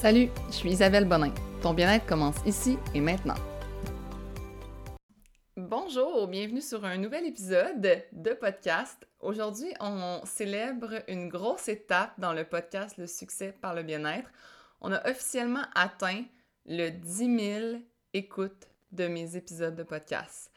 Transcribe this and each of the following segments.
Salut, je suis Isabelle Bonin. Ton bien-être commence ici et maintenant. Bonjour, bienvenue sur un nouvel épisode de podcast. Aujourd'hui, on célèbre une grosse étape dans le podcast Le succès par le bien-être. On a officiellement atteint le 10 000 écoutes de mes épisodes de podcast.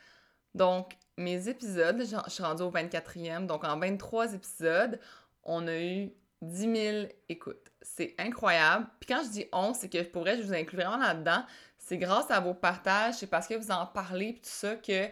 Donc, mes épisodes, je suis rendue au 24e, donc en 23 épisodes, on a eu 10 000 écoutes. C'est incroyable. Puis quand je dis on, c'est que pour vrai, je vous inclus vraiment là-dedans. C'est grâce à vos partages, c'est parce que vous en parlez, puis tout ça, que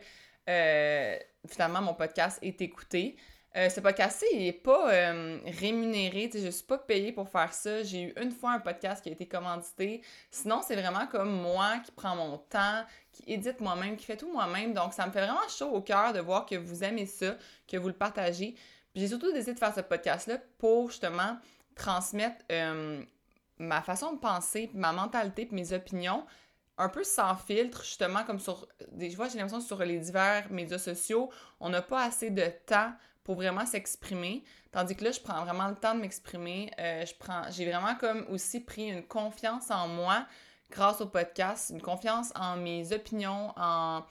euh, finalement mon podcast est écouté. Euh, ce podcast-ci, il n'est pas euh, rémunéré, je ne suis pas payée pour faire ça. J'ai eu une fois un podcast qui a été commandité. Sinon, c'est vraiment comme moi qui prends mon temps, qui édite moi-même, qui fait tout moi-même. Donc, ça me fait vraiment chaud au cœur de voir que vous aimez ça, que vous le partagez j'ai surtout décidé de faire ce podcast-là pour justement transmettre euh, ma façon de penser, ma mentalité, mes opinions, un peu sans filtre, justement, comme sur. Des fois, j'ai l'impression sur les divers médias sociaux, on n'a pas assez de temps pour vraiment s'exprimer. Tandis que là, je prends vraiment le temps de m'exprimer. Euh, j'ai vraiment comme aussi pris une confiance en moi grâce au podcast, une confiance en mes opinions, en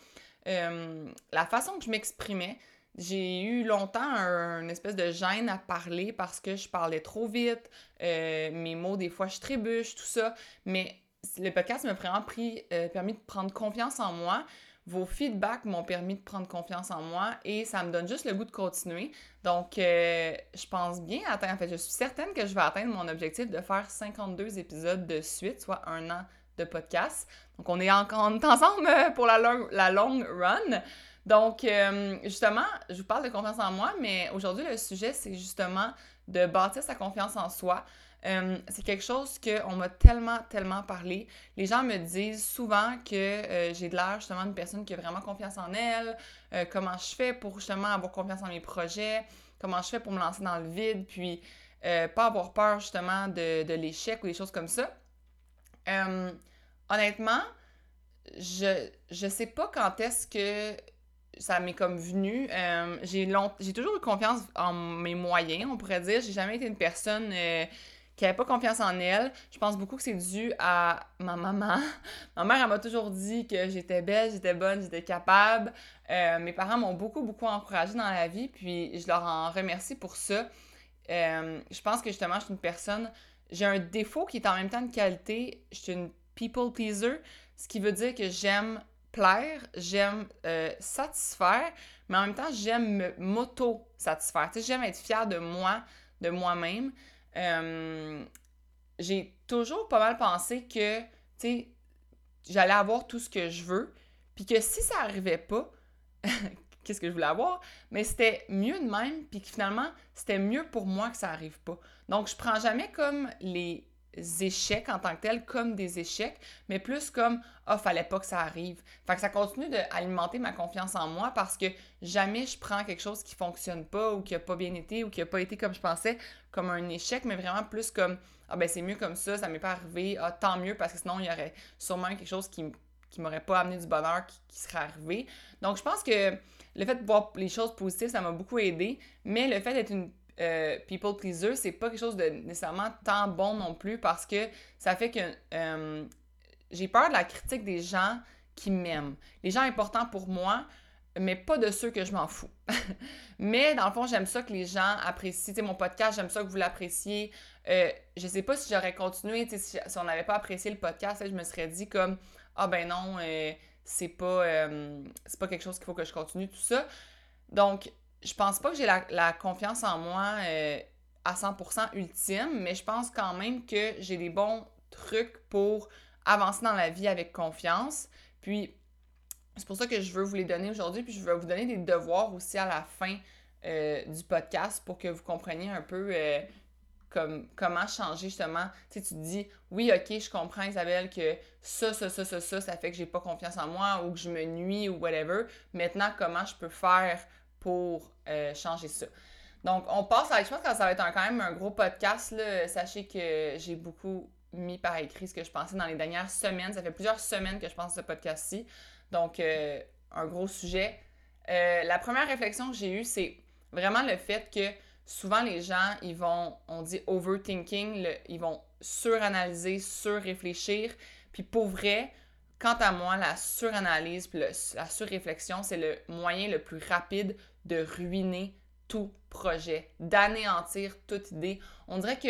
euh, la façon que je m'exprimais. J'ai eu longtemps une espèce de gêne à parler parce que je parlais trop vite, euh, mes mots, des fois, je trébuche, tout ça. Mais le podcast m'a vraiment pris, euh, permis de prendre confiance en moi. Vos feedbacks m'ont permis de prendre confiance en moi et ça me donne juste le goût de continuer. Donc, euh, je pense bien atteindre, en fait, je suis certaine que je vais atteindre mon objectif de faire 52 épisodes de suite, soit un an de podcast. Donc, on est, encore, ensemble pour la, long, la long run. Donc, euh, justement, je vous parle de confiance en moi, mais aujourd'hui, le sujet, c'est justement de bâtir sa confiance en soi. Euh, c'est quelque chose qu'on m'a tellement, tellement parlé. Les gens me disent souvent que euh, j'ai de l'air justement d'une personne qui a vraiment confiance en elle, comment je fais pour justement avoir confiance en mes projets, comment je fais pour me lancer dans le vide, puis pas avoir peur justement de, de l'échec ou des choses comme ça. honnêtement, je, je sais pas quand est-ce que ça m'est comme venu. Euh, j'ai, long... j'ai toujours eu confiance en mes moyens, on pourrait dire. J'ai jamais été une personne euh, qui avait pas confiance en elle. Je pense beaucoup que c'est dû à ma maman. ma mère, elle m'a toujours dit que j'étais belle, j'étais bonne, j'étais capable. Euh, mes parents m'ont beaucoup, beaucoup encouragée dans la vie, puis je leur en remercie pour ça. je pense que justement, je suis une personne... J'ai un défaut qui est en même temps une qualité. Je suis une people pleaser, ce qui veut dire que j'aime j'aime euh, satisfaire, mais en même temps, j'aime m'auto-satisfaire. J'aime être fière de moi, de moi-même. Euh, j'ai toujours pas mal pensé que, j'allais avoir tout ce que je veux, puis que si ça arrivait pas, qu'est-ce que je voulais avoir, mais c'était mieux de même, puis que finalement, c'était mieux pour moi que ça arrive pas. Donc, je prends jamais comme les échecs en tant que tels comme des échecs, mais plus comme ah, fallait pas que ça arrive. Fait que ça continue d'alimenter ma confiance en moi parce que jamais je prends quelque chose qui fonctionne pas ou qui a pas bien été ou qui a pas été comme je pensais comme un échec, mais vraiment plus comme ah ben c'est mieux comme ça, ça m'est pas arrivé, ah tant mieux parce que sinon il y aurait sûrement quelque chose qui qui m'aurait pas amené du bonheur qui, qui serait arrivé. Donc je pense que le fait de voir les choses positives, ça m'a beaucoup aidé, mais le fait d'être une euh, people pleaser, c'est pas quelque chose de nécessairement tant bon non plus parce que ça fait que euh, j'ai peur de la critique des gens qui m'aiment. Les gens importants pour moi, mais pas de ceux que je m'en fous. mais dans le fond, j'aime ça que les gens apprécient. mon podcast, j'aime ça que vous l'appréciez. Euh, je sais pas si j'aurais continué, si, si on n'avait pas apprécié le podcast, je me serais dit comme Ah ben non, c'est pas, c'est pas quelque chose qu'il faut que je continue, tout ça. Donc, je pense pas que j'ai la, confiance en moi euh, à 100% ultime, mais je pense quand même que j'ai des bons trucs pour avancer dans la vie avec confiance. Puis, c'est pour ça que je veux vous les donner aujourd'hui, puis je veux vous donner des devoirs aussi à la fin euh, du podcast pour que vous compreniez un peu euh, comme, comment changer justement. Tu sais, tu te dis, oui, ok, je comprends Isabelle que ça, ça, ça, ça, ça, ça fait que j'ai pas confiance en moi ou que je me nuis ou whatever. Maintenant, comment je peux faire pour euh, changer ça. Donc, on passe à. Je pense que ça va être quand même un gros podcast. Là. Sachez que j'ai beaucoup mis par écrit ce que je pensais dans les dernières semaines. Ça fait plusieurs semaines que je pense à ce podcast-ci. Donc, euh, un gros sujet. Euh, la première réflexion que j'ai eue, c'est vraiment le fait que souvent les gens, ils vont, on dit overthinking, ils vont suranalyser, surréfléchir. Puis pour vrai, quant à moi, la suranalyse la surréflexion, c'est le moyen le plus rapide de ruiner tout projet, d'anéantir toute idée. On dirait que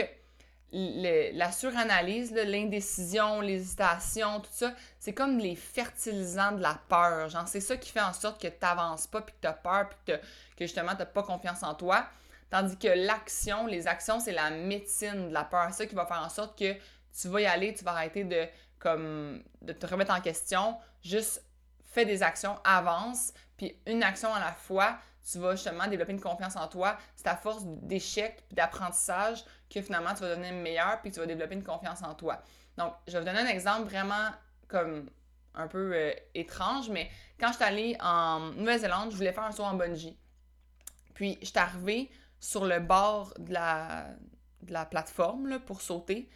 la suranalyse, l'indécision, l'hésitation, tout ça, c'est comme les fertilisants de la peur. Genre, c'est ça qui fait en sorte que tu n'avances pas, puis que tu as peur, puis que, que justement, tu n'as pas confiance en toi. Tandis que l'action, les actions, c'est la médecine de la peur. C'est ça qui va faire en sorte que tu vas y aller, tu vas arrêter de, comme, de te remettre en question. Juste fais des actions, avance, puis une action à la fois, tu vas justement développer une confiance en toi. C'est à force d'échecs et d'apprentissage que finalement tu vas devenir meilleur puis tu vas développer une confiance en toi. Donc, je vais vous donner un exemple vraiment comme un peu euh, étrange, mais quand je suis allée en Nouvelle-Zélande, je voulais faire un saut en bungee. Puis, je suis arrivée sur le bord de la plateforme pour sauter.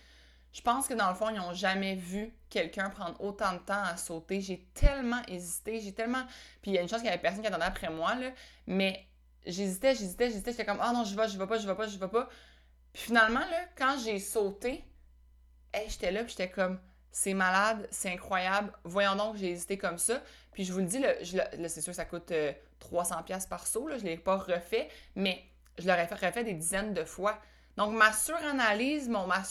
Je pense que dans le fond, ils n'ont jamais vu quelqu'un prendre autant de temps à sauter. J'ai tellement hésité, j'ai tellement. Puis il y a une chance qu'il y avait personne qui attendait après moi, là. Mais j'hésitais, j'hésitais, j'hésitais. J'étais comme, ah oh non, je vais, je vais pas, je vais pas, je vais pas. Puis finalement, là, quand j'ai sauté, j'étais là, puis j'étais comme, c'est malade, c'est incroyable. Voyons donc, j'ai hésité comme ça. Puis je vous le dis, là, c'est sûr, ça coûte 300$ euh, par saut, là. Je l'ai pas refait, mais je l'aurais fait, refait des dizaines de fois. Donc, ma suranalyse, mon, ma,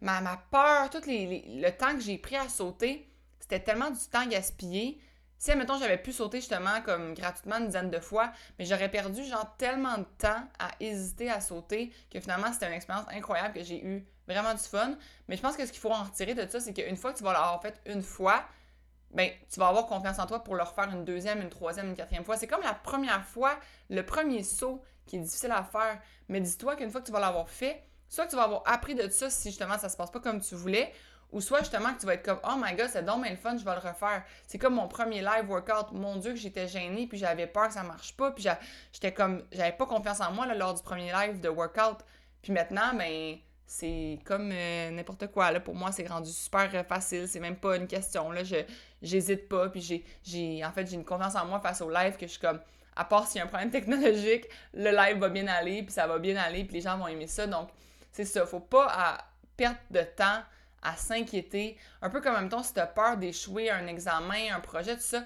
ma, ma, peur, tout les, le temps que j'ai pris à sauter, c'était tellement du temps gaspillé. Si, admettons, j'avais pu sauter justement comme gratuitement une dizaine de fois, mais j'aurais perdu genre tellement de temps à hésiter à sauter que finalement, c'était une expérience incroyable que j'ai eu vraiment du fun. Mais je pense que ce qu'il faut en retirer de ça, c'est qu'une fois que tu vas l'avoir fait une fois, ben, tu vas avoir confiance en toi pour le refaire une deuxième, une troisième, une quatrième fois. C'est comme la première fois, le premier saut qui est difficile à faire. Mais dis-toi qu'une fois que tu vas l'avoir fait, soit que tu vas avoir appris de ça si justement ça se passe pas comme tu voulais, ou soit justement que tu vas être comme Oh my god, c'est donc le fun, je vais le refaire. C'est comme mon premier live workout. Mon Dieu, que j'étais gênée, puis j'avais peur que ça marche pas, puis j'étais comme, j'avais pas confiance en moi là, lors du premier live de workout. Puis maintenant, ben, c'est comme euh, n'importe quoi. Là. Pour moi, c'est rendu super facile. C'est même pas une question. Là. Je j'hésite pas. Puis j'ai, j'ai en fait j'ai une confiance en moi face au live que je suis comme à part s'il y a un problème technologique, le live va bien aller, puis ça va bien aller, puis les gens vont aimer ça. Donc, c'est ça. Faut pas à perdre de temps à s'inquiéter. Un peu comme en même temps, si tu as peur d'échouer un examen, un projet, tout ça.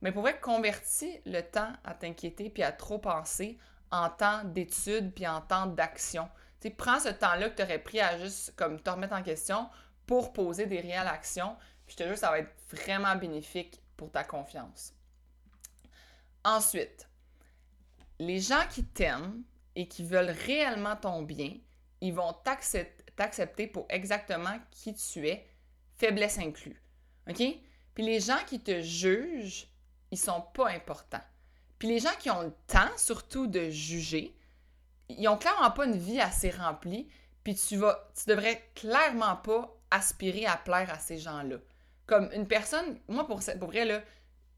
Mais pour vrai, convertis le temps à t'inquiéter puis à trop penser en temps d'étude puis en temps d'action. Tu prends ce temps-là que tu aurais pris à juste comme te remettre en question pour poser des réelles actions. Puis je te jure, ça va être vraiment bénéfique pour ta confiance. Ensuite, les gens qui t'aiment et qui veulent réellement ton bien, ils vont t'accepter pour exactement qui tu es, faiblesse inclus. OK? Puis les gens qui te jugent, ils sont pas importants. Puis les gens qui ont le temps, surtout, de juger, ils ont clairement pas une vie assez remplie, puis tu vas, tu devrais clairement pas aspirer à plaire à ces gens-là. Comme une personne, moi pour, pour vrai, là,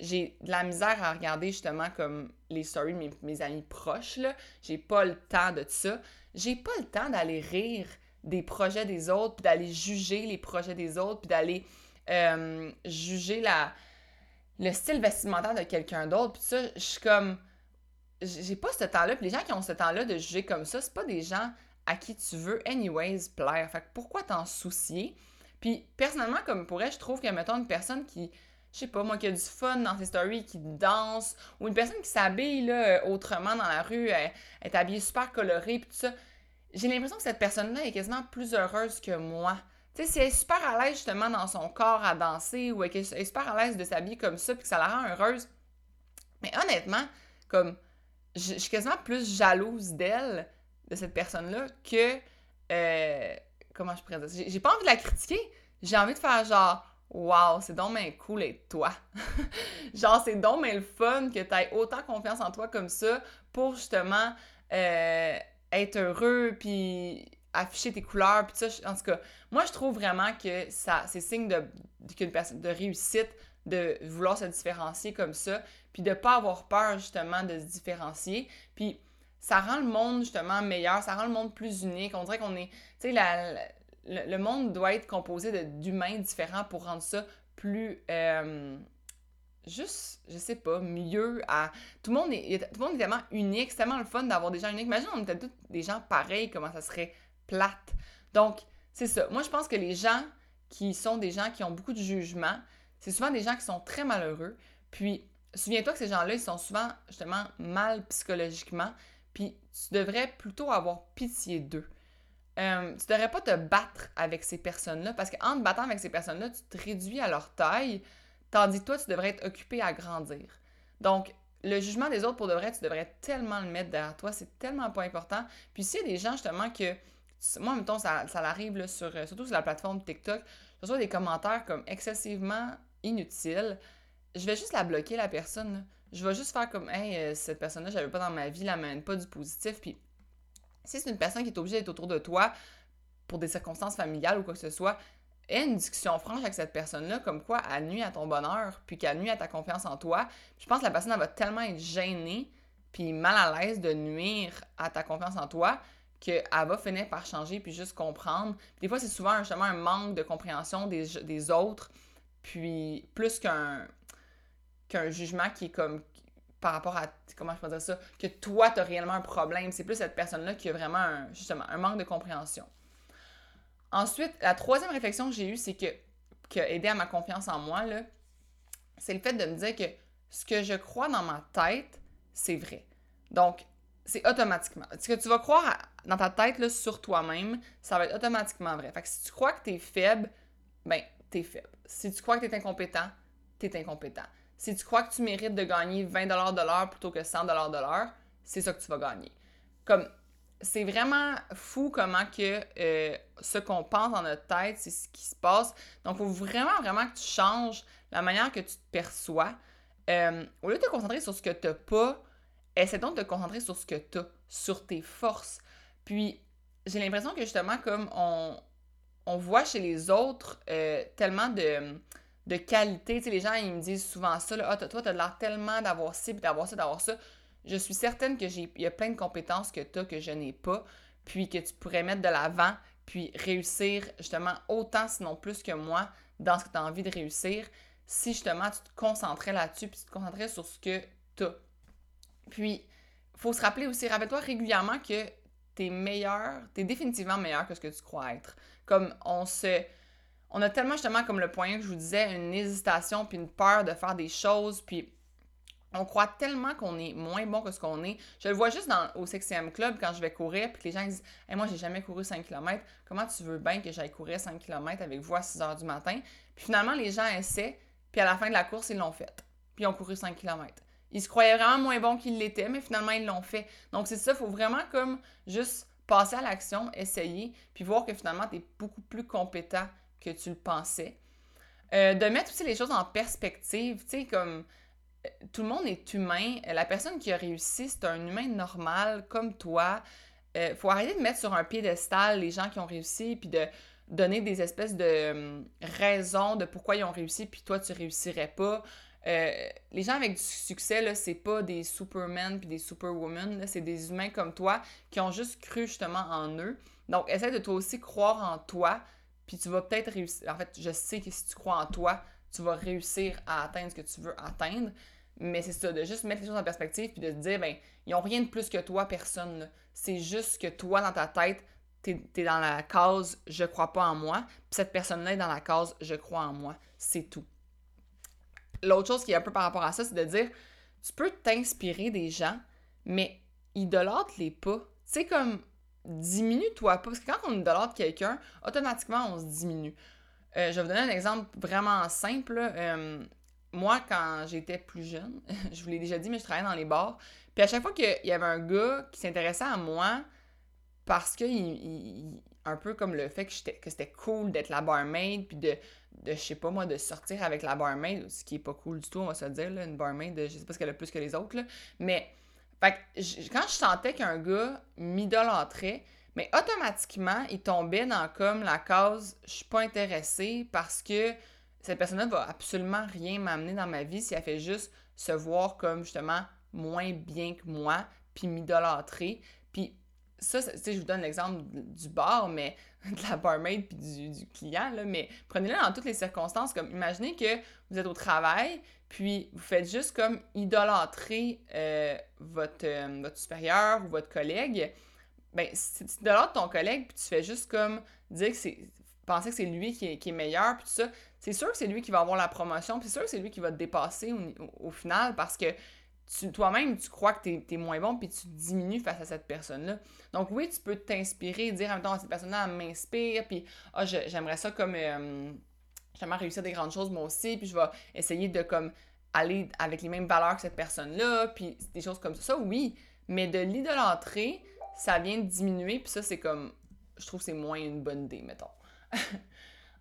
j'ai de la misère à regarder justement comme les stories de mes, amis proches, là. J'ai pas le temps de ça. J'ai pas le temps d'aller rire des projets des autres, puis d'aller juger les projets des autres, puis d'aller euh, juger la, le style vestimentaire de quelqu'un d'autre. Puis ça, je suis comme... J'ai pas ce temps-là. Puis les gens qui ont ce temps-là de juger comme ça, c'est pas des gens à qui tu veux anyways plaire. Fait que pourquoi t'en soucier? Puis personnellement, comme pourrais, je trouve que, mettons, une personne qui je sais pas, moi, qui a du fun dans ses stories, qui danse, ou une personne qui s'habille autrement dans la rue, elle, est habillée super colorée, puis tout ça. J'ai l'impression que cette personne-là est quasiment plus heureuse que moi. Tu sais, si elle est super à l'aise justement dans son corps à danser, ou elle est super à l'aise de s'habiller comme ça, puis que ça la rend heureuse. Mais honnêtement, comme, je, suis quasiment plus jalouse d'elle, de cette personne-là, que. Euh, comment je pourrais dire J'ai pas envie de la critiquer. J'ai envie de faire genre Wow, c'est donc cool être toi? Genre, c'est donc le fun que tu aies autant confiance en toi comme ça pour justement euh, être heureux puis afficher tes couleurs puis ça. En tout cas, moi, je trouve vraiment que ça, c'est signe de, de réussite de vouloir se différencier comme ça puis de pas avoir peur justement de se différencier. Puis ça rend le monde justement meilleur, ça rend le monde plus unique. On dirait qu'on est, tu sais, la le, monde doit être composé d'humains différents pour rendre ça plus euh, juste, je sais pas, mieux à. Tout le monde est, tout le monde est tellement unique, c'est tellement le fun d'avoir des gens uniques. Imagine, on était tous des gens pareils, comment ça serait plate. Donc, c'est ça. Moi, je pense que les gens qui sont des gens qui ont beaucoup de jugement, c'est souvent des gens qui sont très malheureux. Puis, souviens-toi que ces gens-là, ils sont souvent justement mal psychologiquement. Puis, tu devrais plutôt avoir pitié d'eux. Euh, tu devrais pas te battre avec ces personnes-là parce qu'en te battant avec ces personnes-là, tu te réduis à leur taille, tandis que toi, tu devrais être occupé à grandir. Donc, le jugement des autres, pour de vrai, tu devrais tellement le mettre derrière toi, c'est tellement pas important. Puis s'il y a des gens, justement, que... Moi, mettons, ça, ça arrive, sur, euh, surtout sur la plateforme TikTok, je reçois des commentaires comme excessivement inutiles. Je vais juste la bloquer, la personne. Je vais juste faire comme, hey, euh, cette personne-là, je pas dans ma vie, la mène pas du positif. Puis si c'est une personne qui est obligée d'être autour de toi pour des circonstances familiales ou quoi que ce soit, aie une discussion franche avec cette personne-là, comme quoi elle nuit à ton bonheur, puis qu'elle nuit à ta confiance en toi. je pense que la personne, elle va tellement être gênée, puis mal à l'aise de nuire à ta confiance en toi, qu'elle va finir par changer, puis juste comprendre. des fois, c'est souvent justement un manque de compréhension des, autres, puis plus qu'un qu'un jugement qui est comme par rapport à, comment je peux dire ça, que toi, tu as réellement un problème. C'est plus cette personne-là qui a vraiment, justement, un manque de compréhension. Ensuite, la troisième réflexion que j'ai eue, c'est que, qui a aidé à ma confiance en moi, c'est le fait de me dire que ce que je crois dans ma tête, c'est vrai. Donc, c'est automatiquement. Ce que tu vas croire dans ta tête sur toi-même, ça va être automatiquement vrai. Fait que si tu crois que tu es faible, ben, tu es faible. Si tu crois que tu es incompétent, tu es incompétent. Si tu crois que tu mérites de gagner 20 de l'heure plutôt que 100 de l'heure, c'est ça que tu vas gagner. Comme c'est vraiment fou comment que euh, ce qu'on pense dans notre tête, c'est ce qui se passe. Donc, il faut vraiment, vraiment que tu changes la manière que tu te perçois. Euh, au lieu de te concentrer sur ce que tu n'as pas, essaie donc de te concentrer sur ce que tu as, sur tes forces. Puis, j'ai l'impression que justement, comme on, on voit chez les autres euh, tellement de, de qualité, tu les gens, ils me disent souvent ça, là, ah, toi, tu as l'air tellement d'avoir ci, d'avoir ça, d'avoir ça je suis certaine que j'ai y a plein de compétences que tu as que je n'ai pas, puis que tu pourrais mettre de l'avant, puis réussir justement autant, sinon plus que moi, dans ce que tu as envie de réussir, si justement tu te concentrais là-dessus, puis tu te concentrais sur ce que tu as. Puis, faut se rappeler aussi, rappelle-toi régulièrement que tu es meilleur, tu es définitivement meilleur que ce que tu crois être. Comme on se. On a tellement justement, comme le point que je vous disais, une hésitation puis une peur de faire des choses, puis on croit tellement qu'on est moins bon que ce qu'on est. Je le vois juste au 6 club quand je vais courir, puis que les gens disent hey, Moi, j'ai jamais couru 5 km. Comment tu veux bien que j'aille courir 5 km avec vous à 6 h du matin Puis finalement, les gens essaient, puis à la fin de la course, ils l'ont fait. Puis ils ont couru 5 km. Ils se croyaient vraiment moins bons qu'ils l'étaient, mais finalement, ils l'ont fait. Donc, c'est ça, il faut vraiment comme juste passer à l'action, essayer, puis voir que finalement, tu es beaucoup plus compétent que tu le pensais. Euh, de mettre aussi les choses en perspective, tu sais, comme tout le monde est humain. La personne qui a réussi, c'est un humain normal comme toi. Euh, faut arrêter de mettre sur un piédestal les gens qui ont réussi, puis de donner des espèces de hum, raisons de pourquoi ils ont réussi, puis toi, tu réussirais pas. Euh, les gens avec du succès, là, c'est pas des supermen puis des superwomen, c'est des humains comme toi qui ont juste cru justement en eux. Donc, essaie de toi aussi croire en toi, puis tu vas peut-être réussir. En fait, je sais que si tu crois en toi, tu vas réussir à atteindre ce que tu veux atteindre. Mais c'est ça, de juste mettre les choses en perspective puis de te dire, ben, ils n'ont rien de plus que toi, personne. C'est juste que toi, dans ta tête, t'es es dans la case je crois pas en moi, puis cette personne-là est dans la case je crois en moi. C'est tout. L'autre chose qui est un peu par rapport à ça, c'est de dire, tu peux t'inspirer des gens, mais idolâtre-les pas. Tu sais, comme, diminue-toi pas. Parce que quand on idolâtre quelqu'un, automatiquement, on se diminue. Euh, je vais vous donner un exemple vraiment simple. Euh, moi, quand j'étais plus jeune, je vous l'ai déjà dit, mais je travaillais dans les bars. Puis à chaque fois qu'il y avait un gars qui s'intéressait à moi, parce que un peu comme le fait que, que c'était cool d'être la barmaid, puis de, de, je sais pas moi, de sortir avec la barmaid, ce qui est pas cool du tout, on va se dire, là, une barmaid, je sais pas ce qu'elle a plus que les autres, là, mais fait quand je sentais qu'un gars m'idolâtrait, mais automatiquement, il tombait dans comme la cause je suis pas intéressé parce que cette personne-là va absolument rien m'amener dans ma vie si elle fait juste se voir comme justement moins bien que moi, puis m'idolâtrer. Puis ça, tu sais, je vous donne l'exemple du bar, mais de la barmaid puis du, client, là, mais prenez-le dans toutes les circonstances. Comme imaginez que vous êtes au travail, puis vous faites juste comme idolâtrer euh, votre, euh, votre supérieur ou votre collègue ben, si tu de ton collègue, puis tu fais juste comme dire que c'est. penser que c'est lui qui est, qui est meilleur, puis tout ça, c'est sûr que c'est lui qui va avoir la promotion, puis c'est sûr que c'est lui qui va te dépasser au, final parce que toi-même, tu crois que tu es, moins bon, puis tu diminues face à cette personne-là. Donc, oui, tu peux t'inspirer, dire, temps cette personne-là m'inspire, puis ah, j'aimerais ça comme. Euh, j'aimerais réussir des grandes choses moi aussi, puis je vais essayer de comme aller avec les mêmes valeurs que cette personne-là, puis des choses comme ça. Ça, oui, mais de l'idolâtrer, ça vient de diminuer, puis ça, c'est comme, je trouve que c'est moins une bonne idée, mettons.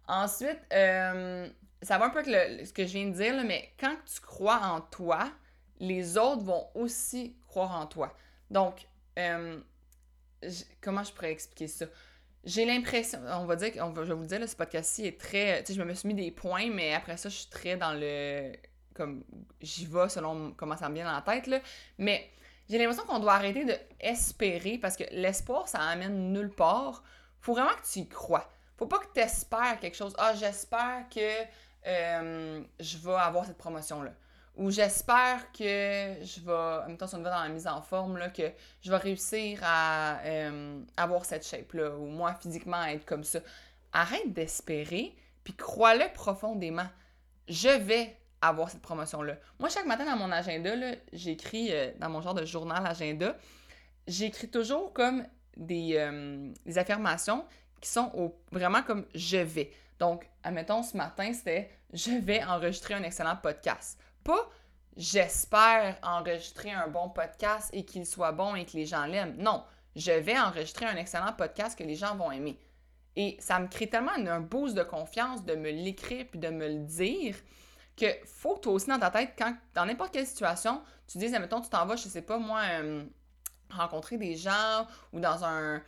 Ensuite, euh, ça va un peu avec ce que je viens de dire, mais quand tu crois en toi, les autres vont aussi croire en toi. Donc, euh, comment je pourrais expliquer ça? J'ai l'impression, on va dire, je vais vous dire, ce podcast-ci est très. Tu sais, je me suis mis des points, mais après ça, je suis très dans le. Comme, j'y vais selon comment ça me vient dans la tête, là. Mais j'ai l'impression qu'on doit arrêter de espérer parce que l'espoir, ça amène nulle part. Faut vraiment que tu y crois. Faut pas que tu espères quelque chose. Ah, j'espère que euh, je vais avoir cette promotion-là. Ou j'espère que je vais, en même temps, si on va dans la mise en forme, là, que je vais réussir à euh, avoir cette shape-là, ou moi, physiquement, être comme ça. Arrête d'espérer, puis crois-le profondément. Je vais avoir cette promotion-là. Moi, chaque matin dans mon agenda, j'écris euh, dans mon genre de journal agenda, j'écris toujours comme des, euh, affirmations qui sont vraiment comme je vais. Donc, admettons, ce matin, c'était je vais enregistrer un excellent podcast. Pas j'espère enregistrer un bon podcast et qu'il soit bon et que les gens l'aiment. Non, je vais enregistrer un excellent podcast que les gens vont aimer. Et ça me crée tellement un boost de confiance de me l'écrire puis de me le dire que faut que toi aussi dans ta tête, quand dans n'importe quelle situation, tu dises, admettons, tu t'en vas, je sais pas, moi, euh, rencontrer des gens ou dans un,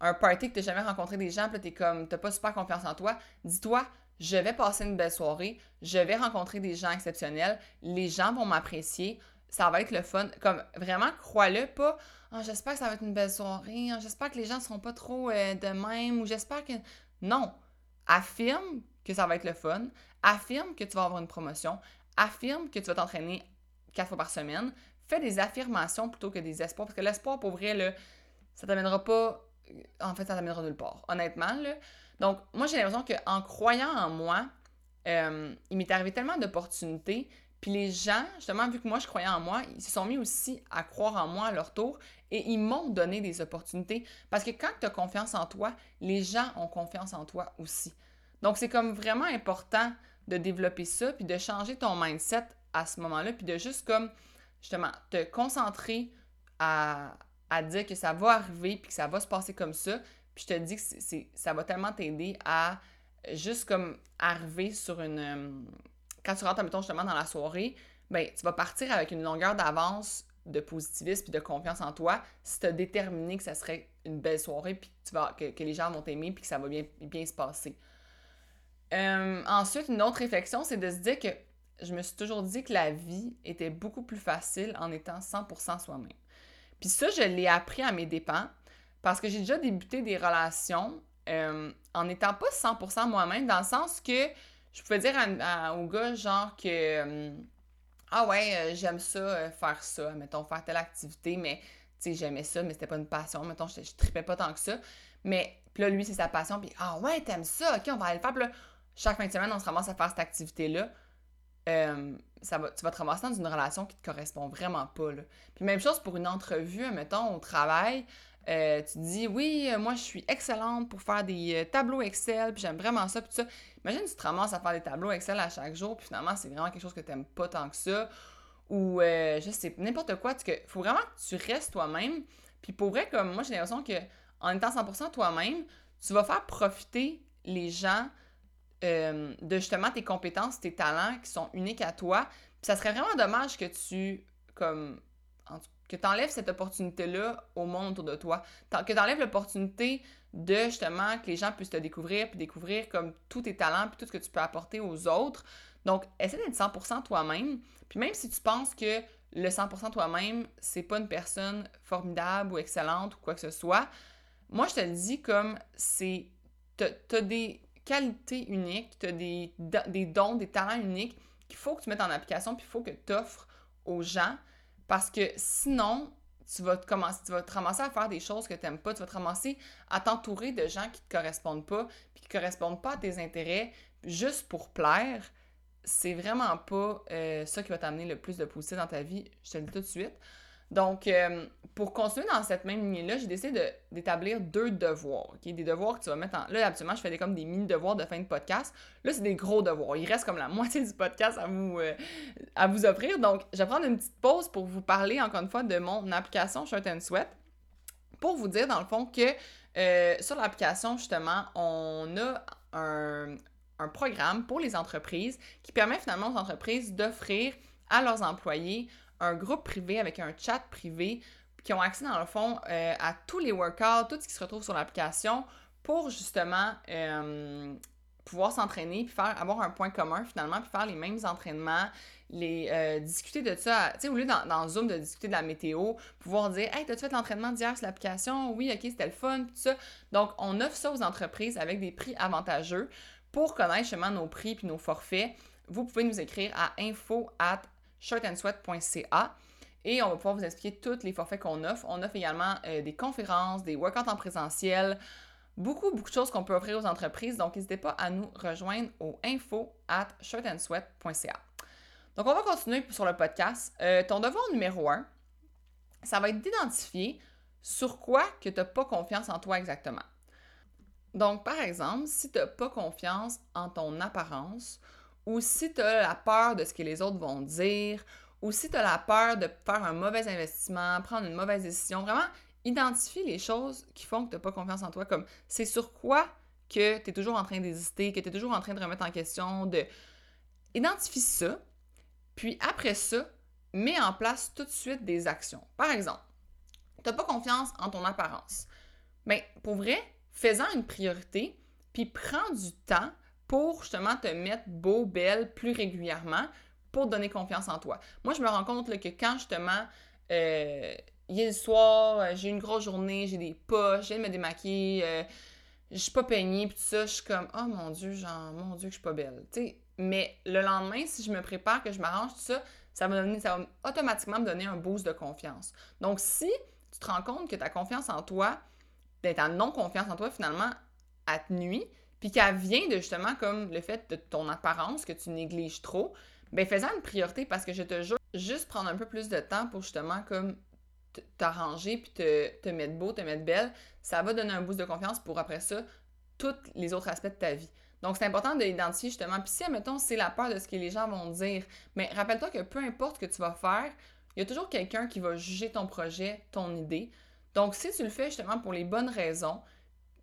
un party que tu n'as jamais rencontré des gens, puis tu comme, t'as pas super confiance en toi, dis-toi, je vais passer une belle soirée, je vais rencontrer des gens exceptionnels, les gens vont m'apprécier, ça va être le fun. Comme vraiment, crois-le pas. Oh, j'espère que ça va être une belle soirée, oh, j'espère que les gens seront pas trop euh, de même, ou j'espère que. Non! Affirme que ça va être le fun, affirme que tu vas avoir une promotion, affirme que tu vas t'entraîner quatre fois par semaine, fais des affirmations plutôt que des espoirs, parce que l'espoir, pour vrai, là, ça t'amènera pas. En fait, ça t'amènera nulle part, honnêtement. Là. Donc, moi, j'ai l'impression qu'en croyant en moi, euh, il m'est arrivé tellement d'opportunités. Puis les gens, justement, vu que moi, je croyais en moi, ils se sont mis aussi à croire en moi à leur tour et ils m'ont donné des opportunités. Parce que quand tu as confiance en toi, les gens ont confiance en toi aussi. Donc, c'est comme vraiment important de développer ça, puis de changer ton mindset à ce moment-là, puis de juste comme, justement, te concentrer à, à dire que ça va arriver, puis que ça va se passer comme ça. Puis je te dis que c'est, ça va tellement t'aider à juste comme arriver sur une... Euh, quand tu rentres, mettons, justement, dans la soirée, ben, tu vas partir avec une longueur d'avance de positivisme puis de confiance en toi si tu as déterminé que ça serait une belle soirée puis tu vas, que, que les gens vont t'aimer puis que ça va bien, bien se passer. Euh, ensuite, une autre réflexion, c'est de se dire que je me suis toujours dit que la vie était beaucoup plus facile en étant 100% soi-même. Puis ça, je l'ai appris à mes dépens parce que j'ai déjà débuté des relations euh, en n'étant pas 100% moi-même, dans le sens que je pouvais dire au gars, genre que euh, Ah ouais, j'aime ça, faire ça, mettons, faire telle activité, mais tu sais, j'aimais ça, mais c'était pas une passion, mettons, je, je tripais pas tant que ça. Mais puis là, lui, c'est sa passion, puis Ah ouais, t'aimes ça, ok, on va aller le faire. Puis là, chaque fin de semaine, on se ramasse à faire cette activité-là, euh, ça va, tu vas te ramasser dans une relation qui te correspond vraiment pas. Là. Puis même chose pour une entrevue, mettons, au travail. Euh, tu dis, oui, euh, moi, je suis excellente pour faire des tableaux Excel, puis j'aime vraiment ça, puis ça. Imagine, tu te ramasses à faire des tableaux Excel à chaque jour, puis finalement, c'est vraiment quelque chose que tu n'aimes pas tant que ça. Ou, je sais, n'importe quoi. Il faut vraiment que tu restes toi-même. Puis pour vrai, comme moi, j'ai l'impression que en étant 100% toi-même, tu vas faire profiter les gens euh, de justement tes compétences, tes talents qui sont uniques à toi. Puis ça serait vraiment dommage que tu, comme, que tu enlèves cette opportunité-là au monde autour de toi. Que tu enlèves l'opportunité de justement que les gens puissent te découvrir, puis découvrir comme tous tes talents, puis tout ce que tu peux apporter aux autres. Donc, essaie d'être 100% toi-même. Puis même si tu penses que le 100% toi-même, c'est pas une personne formidable ou excellente ou quoi que ce soit, moi, je te le dis comme c'est. T'as des qualité unique, tu as des, des dons, des talents uniques qu'il faut que tu mettes en application, puis il faut que tu offres aux gens, parce que sinon, tu vas te commencer, ramasser à faire des choses que tu n'aimes pas, tu vas te ramasser à t'entourer de gens qui te correspondent pas, puis qui correspondent pas à tes intérêts, juste pour plaire, c'est vraiment pas euh, ça qui va t'amener le plus de positif dans ta vie, je te le dis tout de suite. Donc, euh, pour continuer dans cette même ligne-là, j'ai décidé d'établir deux devoirs. ok? Des devoirs que tu vas mettre en. Là, absolument, je fais des, comme des mini-devoirs de fin de podcast. Là, c'est des gros devoirs. Il reste comme la moitié du podcast à vous, euh, à vous offrir. Donc, je vais prendre une petite pause pour vous parler encore une fois de mon application Shirt and Sweat. Pour vous dire, dans le fond, que euh, sur l'application, justement, on a un programme pour les entreprises qui permet finalement aux entreprises d'offrir à leurs employés un groupe privé avec un chat privé qui ont accès dans le fond euh, à tous les workouts, tout ce qui se retrouve sur l'application pour justement euh, pouvoir s'entraîner puis faire avoir un point commun finalement puis faire les mêmes entraînements les euh, discuter de ça tu sais au lieu dans, Zoom de discuter de la météo pouvoir dire hey t'as-tu fait l'entraînement d'hier sur l'application? Oui ok c'était le fun tout ça donc on offre ça aux entreprises avec des prix avantageux. Pour connaître justement nos prix puis nos forfaits vous pouvez nous écrire à info at shirtandsweat.ca et on va pouvoir vous expliquer tous les forfaits qu'on offre. On offre également euh, des conférences, des workouts en présentiel, beaucoup, beaucoup de choses qu'on peut offrir aux entreprises. Donc, n'hésitez pas à nous rejoindre au info at shirtandsweat.ca. Donc, on va continuer sur le podcast. Euh, ton devoir numéro un, ça va être d'identifier sur quoi que tu n'as pas confiance en toi exactement. Donc, par exemple, si tu n'as pas confiance en ton apparence ou si tu as la peur de ce que les autres vont dire, ou si tu as la peur de faire un mauvais investissement, prendre une mauvaise décision, vraiment identifie les choses qui font que tu n'as pas confiance en toi, comme c'est sur quoi que tu es toujours en train d'hésiter, que tu es toujours en train de remettre en question, de... Identifie ça, puis après ça, mets en place tout de suite des actions. Par exemple, tu n'as pas confiance en ton apparence. Mais pour vrai, fais-en une priorité, puis prends du temps pour justement te mettre beau, belle plus régulièrement pour donner confiance en toi. Moi, je me rends compte que quand justement, euh, le soir, euh, j'ai une grosse journée, j'ai des poches, viens de me démaquiller, euh, je suis pas peignée, puis tout ça, je suis comme, oh mon Dieu, genre, mon Dieu, que je suis pas belle. mais le lendemain, si je me prépare, que je m'arrange, tout ça, ça va, donner, ça va automatiquement me donner un boost de confiance. Donc, si tu te rends compte que ta confiance en toi, ben, ta non-confiance en toi, finalement, à te nuit, puis qu'elle vient de justement comme le fait de ton apparence que tu négliges trop, ben fais-en une priorité parce que je te jure, juste prendre un peu plus de temps pour justement comme t'arranger puis te, te mettre beau, te mettre belle, ça va donner un boost de confiance pour après ça tous les autres aspects de ta vie. Donc, c'est important de l'identifier justement. Puis si, admettons, c'est la peur de ce que les gens vont dire, mais rappelle-toi que peu importe ce que tu vas faire, il y a toujours quelqu'un qui va juger ton projet, ton idée. Donc, si tu le fais justement pour les bonnes raisons,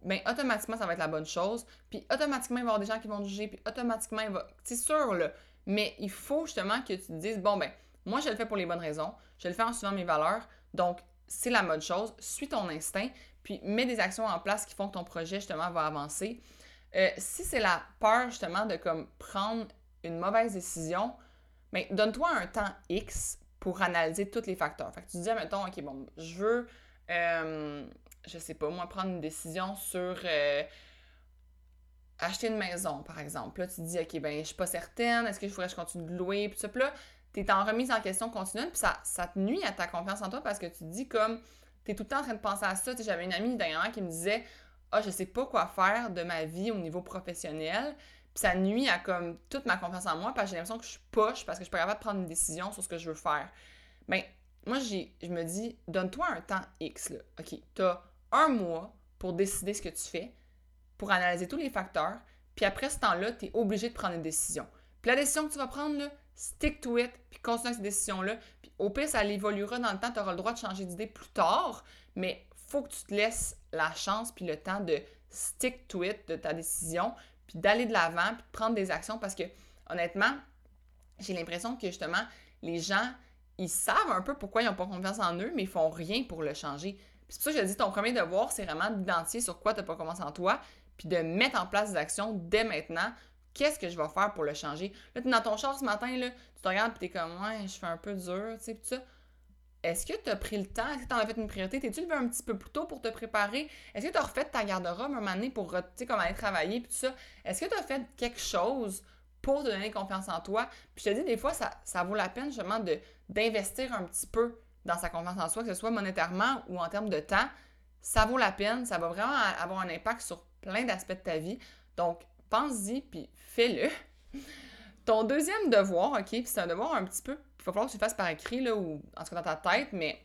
ben automatiquement, ça va être la bonne chose. Puis automatiquement, il va y avoir des gens qui vont juger. Puis automatiquement, il va. C'est sûr, là. Mais il faut justement que tu te dises bon, ben, moi, je le fais pour les bonnes raisons. Je le fais en suivant mes valeurs. Donc, c'est la bonne chose. Suis ton instinct. Puis mets des actions en place qui font que ton projet, justement, va avancer. Euh, si c'est la peur, justement, de comme prendre une mauvaise décision, ben, donne-toi un temps X pour analyser tous les facteurs. Fait que tu te dis, mettons, OK, bon, je veux. Euh, je sais pas, moi, prendre une décision sur euh, acheter une maison, par exemple. Là, tu te dis, OK, ben, je suis pas certaine, est-ce que je pourrais que je continue de louer, puis ça. Puis là, tu es en remise en question continue, puis ça, ça te nuit à ta confiance en toi parce que tu te dis comme, tu es tout le temps en train de penser à ça. J'avais une amie dernièrement qui me disait, ah, je sais pas quoi faire de ma vie au niveau professionnel. Puis ça nuit à comme toute ma confiance en moi parce que j'ai l'impression que je suis poche parce que je suis pas capable de prendre une décision sur ce que je veux faire. Ben, moi, je me dis, donne-toi un temps X, là. OK, t'as un mois pour décider ce que tu fais, pour analyser tous les facteurs, puis après ce temps-là, tu es obligé de prendre une décision. Puis la décision que tu vas prendre, là, stick to it, puis continue avec cette décision-là. Puis au pire, ça évoluera dans le temps, tu auras le droit de changer d'idée plus tard, mais faut que tu te laisses la chance puis le temps de stick to it de ta décision, puis d'aller de l'avant, puis de prendre des actions parce que honnêtement, j'ai l'impression que justement, les gens, ils savent un peu pourquoi ils n'ont pas confiance en eux, mais ils font rien pour le changer c'est pour ça que je te dis, ton premier devoir, c'est vraiment d'identifier sur quoi tu n'as pas commencé en toi, puis de mettre en place des actions dès maintenant. Qu'est-ce que je vais faire pour le changer? Là, tu es dans ton char ce matin, là, tu te regardes et tu es comme, ouais, je fais un peu dur, tu sais, tout ça. Est-ce que tu as pris le temps? Est-ce que tu en as fait une priorité? T'es-tu levé un petit peu plus tôt pour te préparer? Est-ce que tu as refait ta garde-robe un moment donné pour, comme aller travailler, puis tout ça? Est-ce que tu as fait quelque chose pour te donner confiance en toi? Puis je te dis, des fois, ça, ça vaut la peine justement d'investir un petit peu dans sa confiance en soi, que ce soit monétairement ou en termes de temps, ça vaut la peine, ça va vraiment avoir un impact sur plein d'aspects de ta vie. Donc, pense-y, puis fais-le. Ton deuxième devoir, OK, puis c'est un devoir un petit peu, il va falloir que tu le fasses par écrit, là, ou en tout cas dans ta tête, mais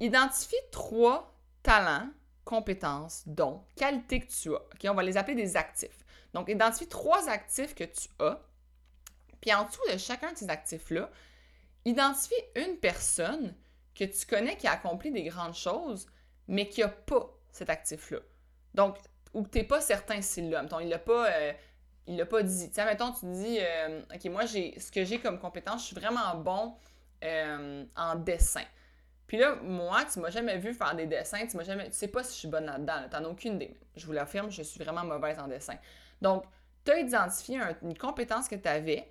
identifie trois talents, compétences, dons, qualités que tu as. OK, on va les appeler des actifs. Donc, identifie trois actifs que tu as. Puis en dessous de chacun de ces actifs-là, identifie une personne que tu connais qui a accompli des grandes choses, mais qui n'a pas cet actif-là. Donc, ou tu n'es pas certain s'il l'a. il l'a pas, euh, il l'a pas dit. Tiens, mettons, tu dis, euh, OK, moi, j'ai ce que j'ai comme compétence, je suis vraiment bon euh, en dessin. Puis là, moi, tu m'as jamais vu faire des dessins, tu m'as jamais. Tu sais pas si je suis bonne là-dedans, tu n'en as aucune idée. Je vous l'affirme, je suis vraiment mauvaise en dessin. Donc, tu as identifié une compétence que tu avais,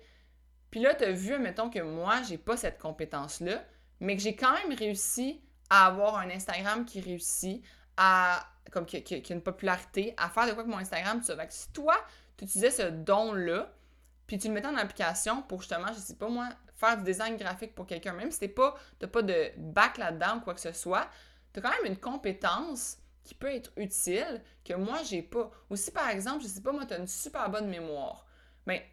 puis là, tu as vu, mettons, que moi, j'ai pas cette compétence-là, mais que j'ai quand même réussi à avoir un Instagram qui réussit, à comme qui, a une popularité, à faire de quoi que mon Instagram, tu sais. si toi, tu utilisais ce don-là, puis tu le mettais en application pour justement, je sais pas moi, faire du design graphique pour quelqu'un, même si t'es pas, t'as pas de bac là-dedans ou quoi que ce soit, tu as quand même une compétence qui peut être utile que moi, j'ai pas. Ou si par exemple, je sais pas, moi, tu as une super bonne mémoire, mais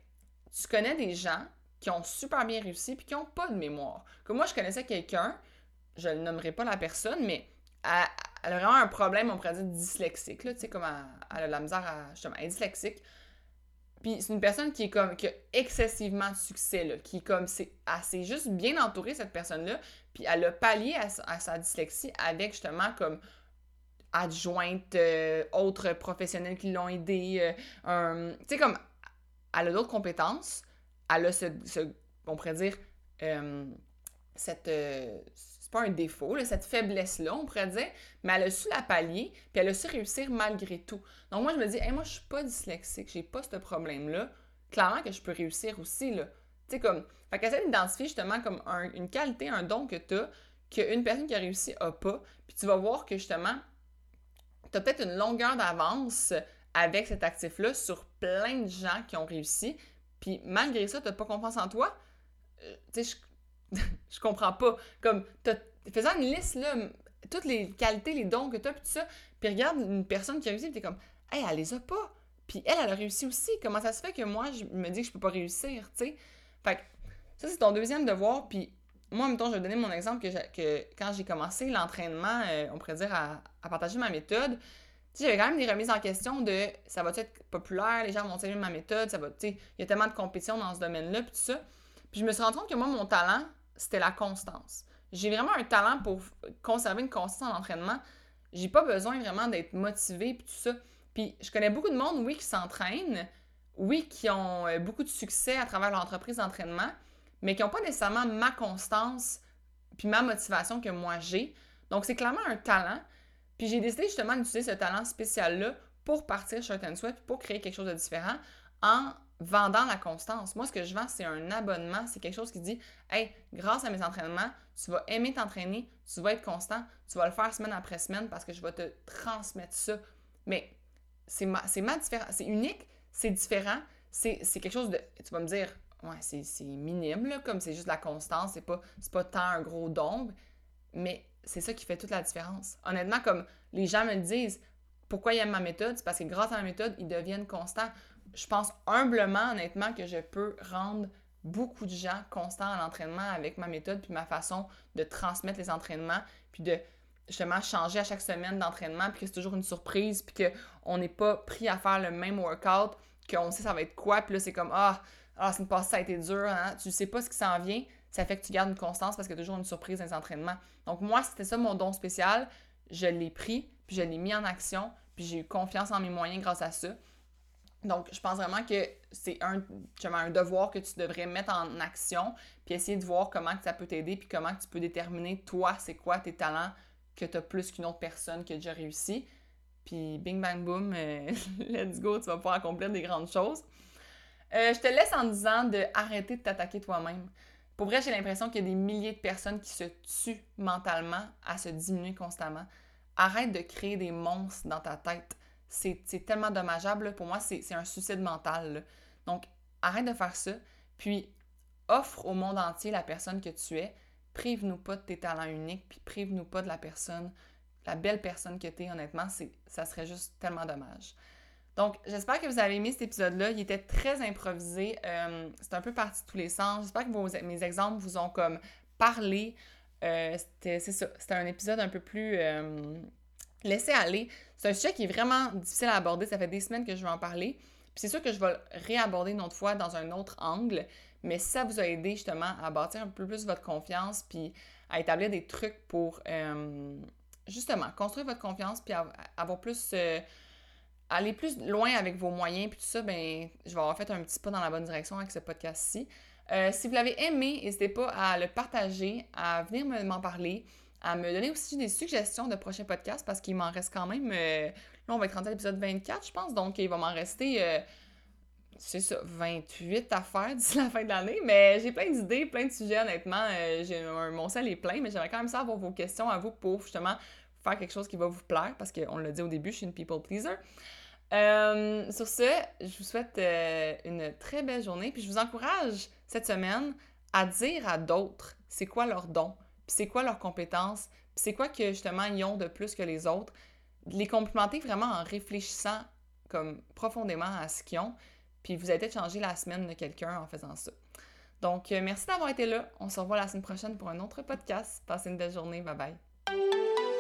tu connais des gens qui ont super bien réussi puis qui n'ont pas de mémoire. Comme moi, je connaissais quelqu'un, je ne nommerai pas la personne, mais elle, a vraiment un problème, on pourrait dire dyslexique, tu sais, comme elle, a la misère à, justement, elle est dyslexique. Puis c'est une personne qui est comme, qui a excessivement de succès, là, qui comme, c'est, elle s'est juste bien entourée, cette personne-là, puis elle a pallié à, sa dyslexie avec justement comme adjointe, euh, autres professionnels qui l'ont aidé, euh, tu sais, comme, elle a d'autres compétences, elle a ce, on pourrait dire, euh, cette, euh, c'est pas un défaut, cette faiblesse-là, on pourrait dire, mais elle a su la pallier, puis elle a su réussir malgré tout. Donc moi, je me dis, hey, moi, je suis pas dyslexique, j'ai pas ce problème-là. Clairement que je peux réussir aussi, là. Tu sais, comme, fait qu'essaie d'identifier justement comme une qualité, un don que tu as, qu'une personne qui a réussi a pas, puis tu vas voir que justement, tu as peut-être une longueur d'avance avec cet actif-là sur plein de gens qui ont réussi, puis malgré ça, tu n'as pas confiance en toi, euh, tu sais, je, je comprends pas. Comme, faisant une liste, là, toutes les qualités, les dons que tu as, puis tout ça, puis regarde une personne qui a réussi, puis t'es comme, hey, elle les a pas. Puis elle, elle a réussi aussi. Comment ça se fait que moi, je me dis que je peux pas réussir, tu sais? Fait que ça, c'est ton deuxième devoir, puis moi, en même temps, je vais donner mon exemple que, que quand j'ai commencé l'entraînement, euh, on pourrait dire, à partager ma méthode, j'avais quand même des remises en question de ça va être populaire, les gens vont aimer ma méthode, ça va, tu sais, il y a tellement de compétition dans ce domaine-là, puis tout ça. Puis je me suis rendu compte que moi, mon talent, c'était la constance. J'ai vraiment un talent pour conserver une constance en entraînement. J'ai pas besoin vraiment d'être motivé, puis tout ça. Puis je connais beaucoup de monde, oui, qui s'entraînent, oui, qui ont euh, beaucoup de succès à travers l'entreprise d'entraînement, mais qui n'ont pas nécessairement ma constance puis ma motivation que moi j'ai. Donc c'est clairement un talent, puis j'ai décidé justement d'utiliser ce talent spécial-là pour partir Shirt and Sweat, pour créer quelque chose de différent en vendant la constance. Moi, ce que je vends, c'est un abonnement, c'est quelque chose qui dit Hey, grâce à mes entraînements, tu vas aimer t'entraîner, tu vas être constant, tu vas le faire semaine après semaine parce que je vais te transmettre ça. Mais c'est ma, ma différence, c'est unique, c'est différent, c'est quelque chose de. Tu vas me dire, ouais, c'est minime, là, comme c'est juste la constance, c'est pas, pas tant un gros don, mais c'est ça qui fait toute la différence. Honnêtement, comme les gens me disent, pourquoi ils aiment ma méthode, c'est parce que grâce à ma méthode, ils deviennent constants. Je pense humblement, honnêtement, que je peux rendre beaucoup de gens constants à l'entraînement avec ma méthode puis ma façon de transmettre les entraînements puis de justement changer à chaque semaine d'entraînement puis que c'est toujours une surprise puis qu'on n'est pas pris à faire le même workout qu'on sait ça va être quoi puis là c'est comme ah ah c'est une passe ça a été dur hein? tu sais pas ce qui s'en vient ça fait que tu gardes une constance parce qu'il y a toujours une surprise dans les entraînements. Donc moi, c'était ça mon don spécial. Je l'ai pris, puis je l'ai mis en action, puis j'ai eu confiance en mes moyens grâce à ça. Donc, je pense vraiment que c'est un, devoir que tu devrais mettre en action, puis essayer de voir comment ça peut t'aider, puis comment tu peux déterminer, toi, c'est quoi tes talents que tu as plus qu'une autre personne qui a déjà réussi. Puis, bing, bang, boom, euh, let's go, tu vas pouvoir accomplir des grandes choses. Euh, je te laisse en disant de arrêter de t'attaquer toi-même. Pour vrai, j'ai l'impression qu'il y a des milliers de personnes qui se tuent mentalement à se diminuer constamment. Arrête de créer des monstres dans ta tête. C'est tellement dommageable. Pour moi, c'est un suicide mental. Donc, arrête de faire ça. Puis, offre au monde entier la personne que tu es. prive-nous pas de tes talents uniques, puis prive-nous pas de la personne, la belle personne que tu es, honnêtement, ça serait juste tellement dommage. Donc, j'espère que vous avez aimé cet épisode-là. Il était très improvisé. Euh, c'est un peu parti de tous les sens. J'espère que mes exemples vous ont comme parlé. Euh, c'est ça. C'était un épisode un peu plus euh, laissé aller. C'est un sujet qui est vraiment difficile à aborder. Ça fait des semaines que je vais en parler. Puis c'est sûr que je vais le réaborder une autre fois dans un autre angle. Mais ça vous a aidé justement à bâtir un peu plus votre confiance puis à établir des trucs pour justement construire votre confiance puis avoir plus aller plus loin avec vos moyens, puis tout ça, ben, je vais avoir fait un petit pas dans la bonne direction avec ce podcast-ci. Euh, si vous l'avez aimé, n'hésitez pas à le partager, à venir m'en parler, à me donner aussi des suggestions de prochains podcasts parce qu'il m'en reste quand même. Euh, là, on va être rendu à l'épisode 24, je pense, donc il va m'en rester. Euh, c'est ça, 28 à faire d'ici la fin de l'année, mais j'ai plein d'idées, plein de sujets, honnêtement. mon sel est plein, mais j'aimerais quand même ça avoir vos questions à vous pour justement faire quelque chose qui va vous plaire, parce qu'on l'a dit au début, je suis une people pleaser. Euh, sur ce, je vous souhaite euh, une très belle journée, puis je vous encourage cette semaine à dire à d'autres c'est quoi leur don, puis c'est quoi leurs compétences, puis c'est quoi que justement ils ont de plus que les autres. Les complimenter vraiment en réfléchissant comme profondément à ce qu'ils ont, puis vous allez peut-être changer la semaine de quelqu'un en faisant ça. Donc, euh, merci d'avoir été là. On se revoit la semaine prochaine pour un autre podcast. Passez une belle journée. Bye bye.